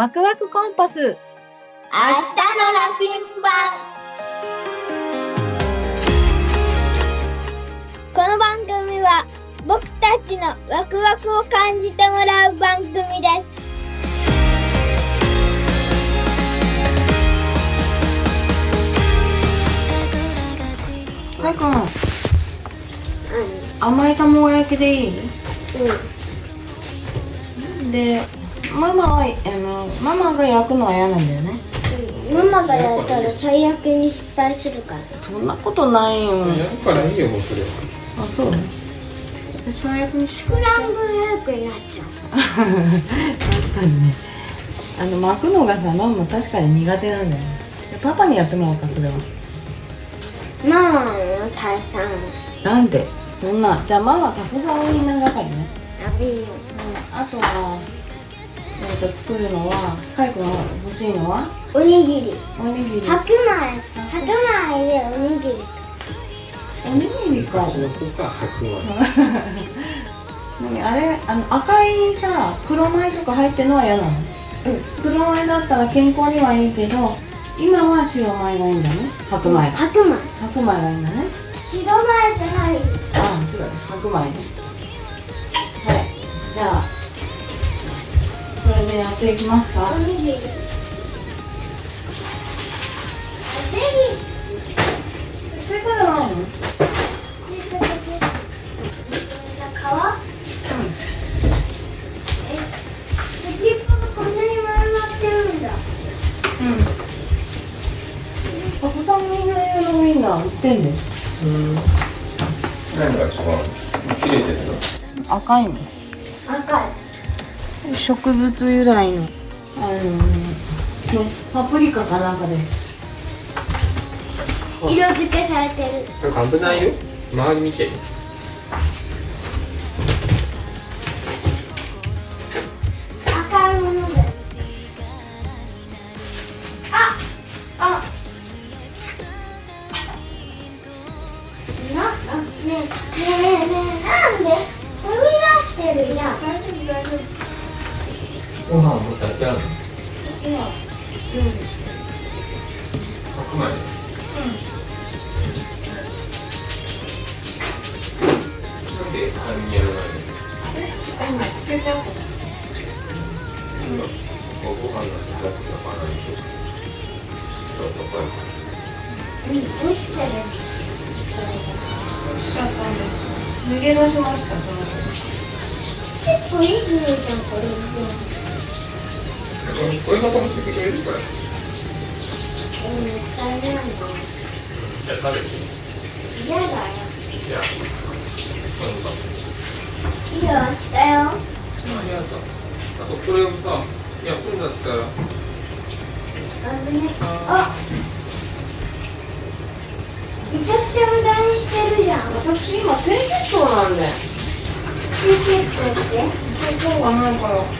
ワクワクコンパス。明日の羅針盤。この番組は僕たちのワクワクを感じてもらう番組です。かいくん、甘い卵焼きでいい？で、ママは、あの、ママが焼くのは嫌なんだよね。ママがやったら最悪に失敗するから。そんなことないよ。やるからいいよもうそれあ、そう。最悪にしスクランブルエッグになっちゃう。確かにね。あの巻くのがさママ確かに苦手なんだよパパにやってもらおうかそれは。ママの退散なんで？そんな。じゃあママたくさん多いな中にね、あびのうん、あとはえー、と作るのはかいくんが欲しいのは？おにぎり。おにぎり。白米。白米でおにぎりす。おにぎりか。私の子か白米。何あれ？あの赤いさ黒米とか入ってるのは嫌なの？うん。黒米だったら健康にはいいけど今は白米がいいんだね。白米。白米。白米がいいんだね。白米じゃない。ああ、そうだね。白米ね。はい。じゃあ、やっていきますか？いのーじゃあ皮え先っぽがこんなに丸まってるんだうん。国産ミンナ用のウインナー売ってんで。うん何が違う切れてるの赤いの。植物由来の。あのね、パプリカかなんかで。色付けされてるなんか危ないよ？周り見て赤今白米なん。で他人やらないの今つけちゃおうか今ご飯が炊かれてたからないとちょっと高いうん。落ちてるしちゃったん。です。逃げ出しました、その結構いい匂いじゃん。これこういうこともしてくれるからうん使えないのじゃあ食べて嫌だよじゃあなんか。いいよ来たよありがとうあとこれをさ焼くんだったら危ねあめちゃくちゃ無駄にしてるじゃん私今低血糖なんで休憩って低血糖がないから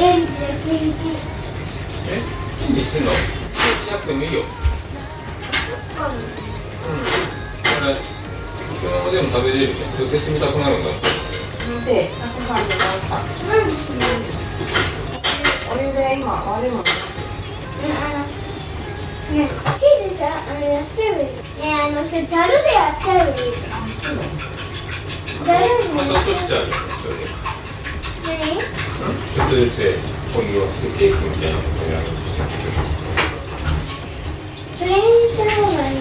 エンジでチンチンえ？いいにしてんの？そうしなくてもいいよ。これそのままでも食べれるじゃんどうせ冷たくなるん。だ見てたくさん。でなんかお湯で今割るもんねえ、ヒデさ、あのやっちゃえばいい。ねえ、あのさ、ざるでやっちゃえばいい。ざるにまた落としちゃうよそれで何ちょっとずつポを捨てていくみたいなことをやるんですそれにするのがいい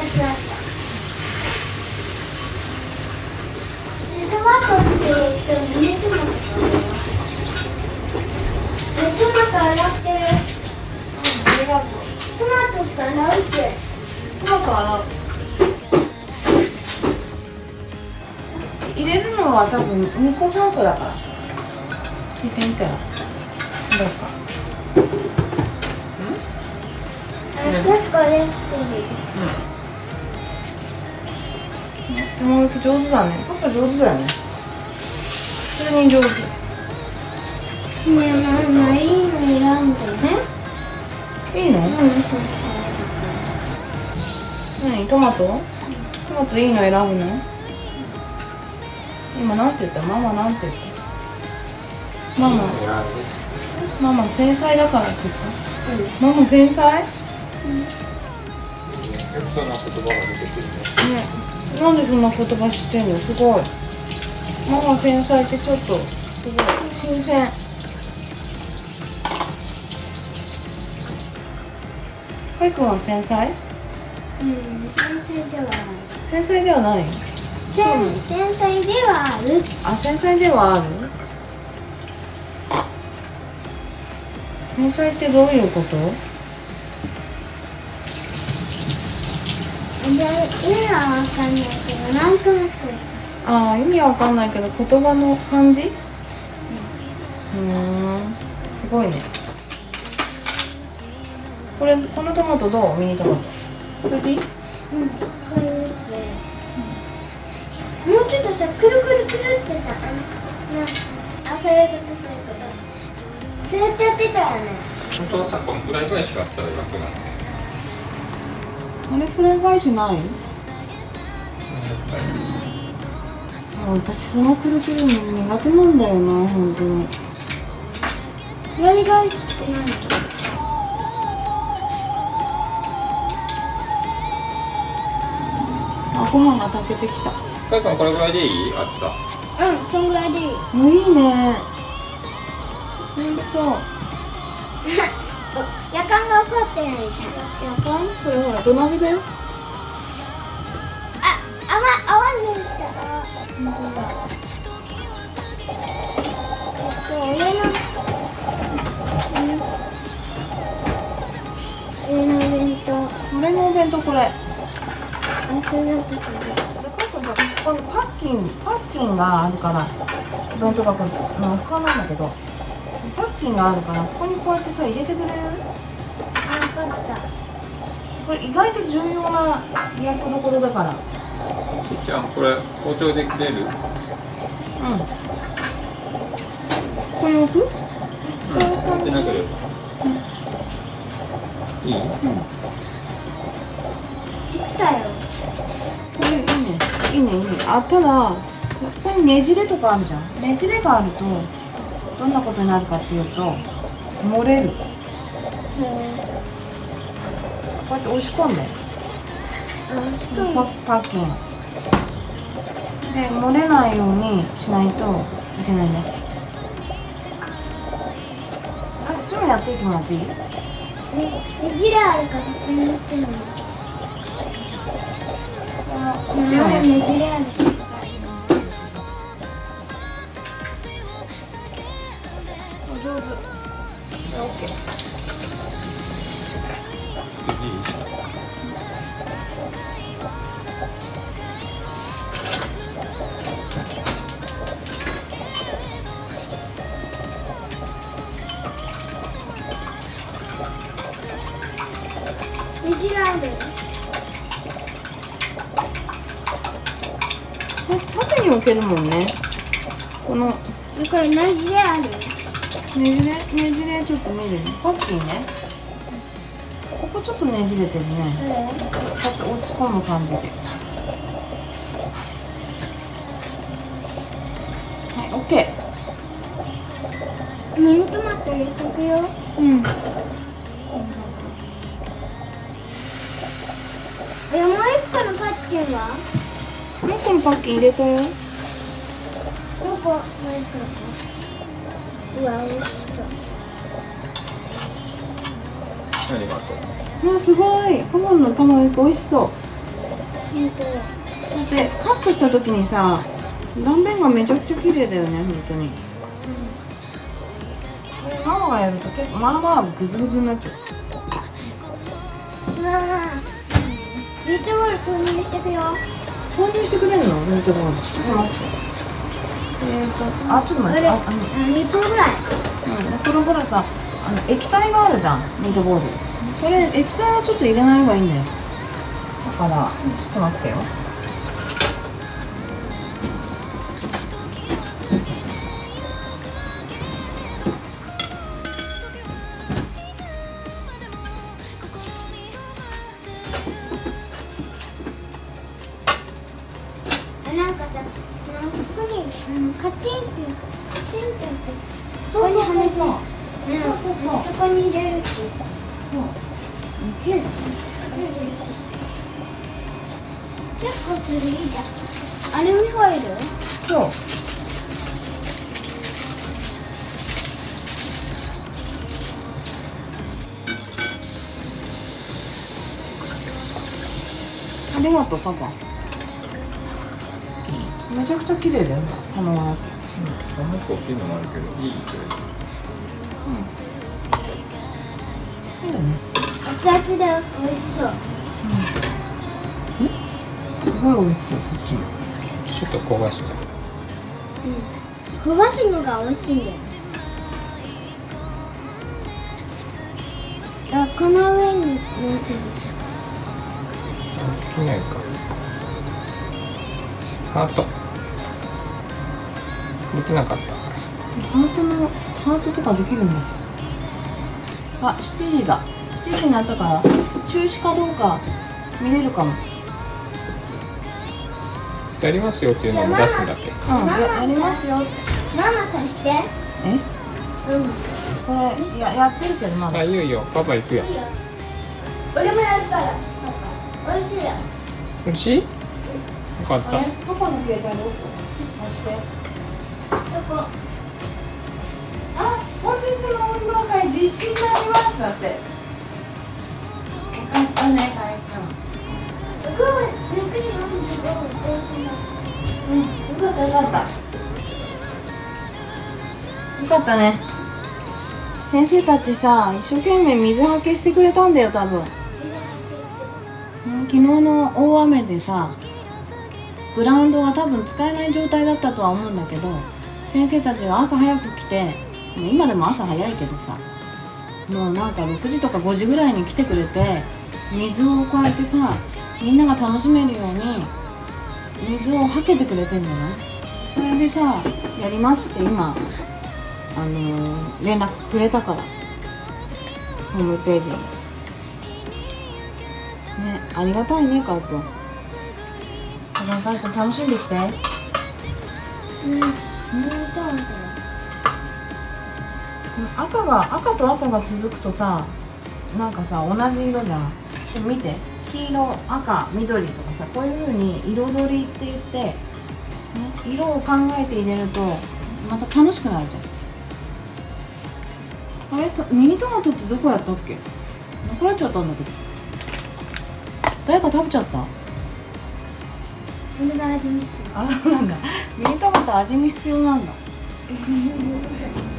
たトマトってミニトマトミニトマト洗ってるあトマトって洗うって。トマト洗う入れるのは多分2個3個だから聞いてみたらどうかあ結構できて友達上手だねパパ上手だよね普通に上手ねえママいいの選ん。でいいのうん。そうそう何？トマト？トマトいいの選ぶの？今なんて言った？ママなんて言った？ママ。ママ繊細だからって言った、ママ繊細？ねそん。な言葉が出てくるね。なんでそんな言葉知ってんの？すごい。ママ繊細ってちょっとすごい。新鮮。かいくんは繊細？うん繊細ではない。繊細ではない繊繊細ではある。あ繊細ではある繊細ってどういうこと？で意味はわかんないけどなんとなく。ああ意味わかんないけど言葉の感じ？うーんすごいね。これこのトマトどう？ミニトマトそれでいい？うん。これ見てもうちょっとさくるくるくるってさあのなあそういうことそういうことそうやってやってたよね本当はさこのぐらいぐらいしかあったら楽なのあれフライ返しないあ私そのくるくるの苦手なん。だよな本当にフライ返しって何ご飯が炊けてきた。かいくんこれぐらいでいい？厚さ。うんそんぐらいでいい。もういいね。美味しそう。夜間が怒ってるみたいやばいこれほら土鍋だよ。あ、あま、合わんできた上のうん上のお弁当。俺のお弁当これこのパッキンパッキンがあるからお弁当箱の蓋なんだけどパッキンがあるからここにこうやってさ入れてくれる。あ、わかった。これ意外と重要な役どころだから。ちっちゃんこれ包丁で切れる？うん。これ置く？うん持ってなければ。いい？切っいいね。いいねあただここにねじれとかあるじゃん。ねじれがあるとどんなことになるかっていうと漏れる。こうやって押し込んで。パもパッキンで漏れないようにしないといけないね。あちもやっていてもらって。いいね、ねじれあるから確認してるの？こっちもねじれあるねじれるこれ縦に置けるもんね。このこれねじれある。ねじれねじれちょっと見る。ねパッキンね。ここちょっとねじれてるね。こうやって押し込む感じで。はいオッケミニトマト入れとくよ。ーうん。あれもう一個のパッキンは？個のパッキン入れたよ。どこもうわ、美味しそう何があったうわすごい。ハモンの卵焼き美味しそう。だだってカットした時にさ断面がめちゃくちゃ綺麗だよね本当に。ママがやると結構まあまあグズグズになっちゃう。うわミートボール購入してくよ購入してくれるの？ミートボールちょっと待ってえーとあちょっと待って。ああの。2個ぐらい。うんこれほらさあの液体があるじゃんミートボールこれ液体はちょっと入れない方がいいんだよ。だからちょっと待ってよ結構つるいいじゃん。アルミホイルそうありがとうパパめちゃくちゃ綺麗だよ卵焼きうん、もう一個大きいのもあるけどいいそれいいよね。熱々で美味しそう。すごい美味しそうそっちも。ちょっと焦がしじ焦がすのが美味しいんですあこの上に乗せる。ゃんできないか。ハート。できなかった。ハートのハートとかできるんだあ7時だ。7時になったから中止かどうか見れるかも。やりますよっていうのを出すんだっけ？うんややりますよ。ってママさして。え？うん。これややってるけどまだ。あいいよいいよ。パパ行くよ。いいよ。俺もやるから。パパ美味しいよ。美味しい？よかった。えパパの携帯どこ？押してそこ。あ本日の運動会実施いたします。だって。よかったね体育すごいゆっくり飲んですごい美味しいなうん。よかったよかったよかったね。先生たちさ一生懸命水はけしてくれたんだよ多分。うん昨日の大雨でさグラウンドが多分使えない状態だったとは思うんだけど先生たちが朝早く来て今でも朝早いけどさもうなんか6時とか5時ぐらいに来てくれて水をこうやってさみんなが楽しめるように水をはけてくれてんじゃないそれでさやりますって今あのー連絡くれたからホームページに。ねありがたいねかいくん。だからかいくん楽しんできて。うんうんそうそう赤が赤と赤が続くとさなんかさ同じ色じゃん。でも見て。黄色赤緑とかさこういう風に彩りって言って、ね、色を考えて入れるとまた楽しくなるじゃん。あれとミニトマトってどこやったっけ？残らっちゃったんだけど。誰か食べちゃった？あそうなんだ。ミニトマト味見必要なんだ